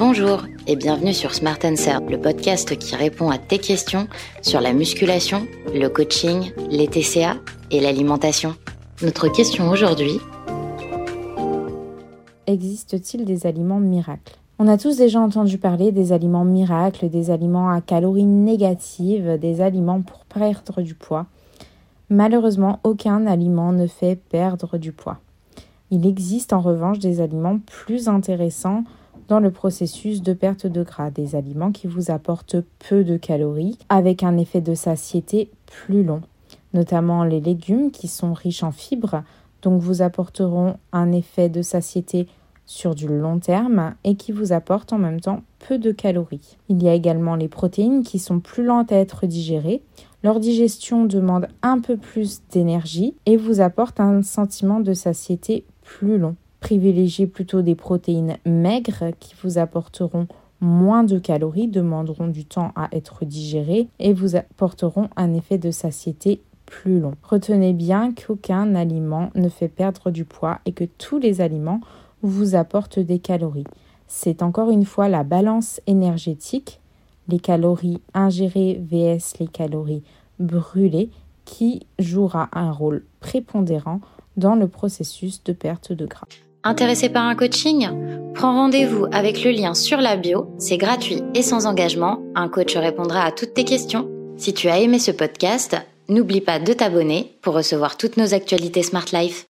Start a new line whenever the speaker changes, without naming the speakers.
Bonjour et bienvenue sur Smart Answer, le podcast qui répond à tes questions sur la musculation, le coaching, les TCA et l'alimentation. Notre question aujourd'hui
Existe-t-il des aliments miracles? On a tous déjà entendu parler des aliments miracles, des aliments à calories négatives, des aliments pour perdre du poids. Malheureusement, aucun aliment ne fait perdre du poids. Il existe en revanche des aliments plus intéressants dans le processus de perte de gras, des aliments qui vous apportent peu de calories avec un effet de satiété plus long, notamment les légumes qui sont riches en fibres, donc vous apporteront un effet de satiété sur du long terme et qui vous apportent en même temps peu de calories. Il y a également les protéines qui sont plus lentes à être digérées. Leur digestion demande un peu plus d'énergie et vous apporte un sentiment de satiété plus long. Privilégiez plutôt des protéines maigres qui vous apporteront moins de calories, demanderont du temps à être digérées et vous apporteront un effet de satiété plus long. Retenez bien qu'aucun aliment ne fait perdre du poids et que tous les aliments vous apportent des calories. C'est encore une fois la balance énergétique, les calories ingérées vs les calories brûlées, qui jouera un rôle prépondérant dans le processus de perte de gras.
Intéressé par un coaching? Prends rendez-vous avec le lien sur la bio, c'est gratuit et sans engagement, un coach répondra à toutes tes questions. Si tu as aimé ce podcast, n'oublie pas de t'abonner pour recevoir toutes nos actualités Smart Life.